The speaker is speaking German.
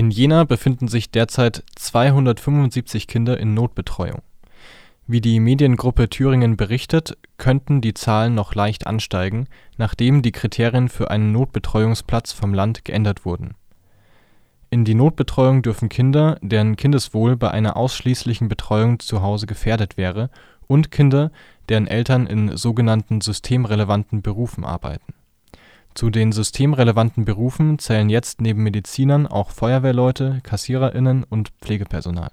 In Jena befinden sich derzeit 275 Kinder in Notbetreuung. Wie die Mediengruppe Thüringen berichtet, könnten die Zahlen noch leicht ansteigen, nachdem die Kriterien für einen Notbetreuungsplatz vom Land geändert wurden. In die Notbetreuung dürfen Kinder, deren Kindeswohl bei einer ausschließlichen Betreuung zu Hause gefährdet wäre, und Kinder, deren Eltern in sogenannten systemrelevanten Berufen arbeiten. Zu den systemrelevanten Berufen zählen jetzt neben Medizinern auch Feuerwehrleute, KassiererInnen und Pflegepersonal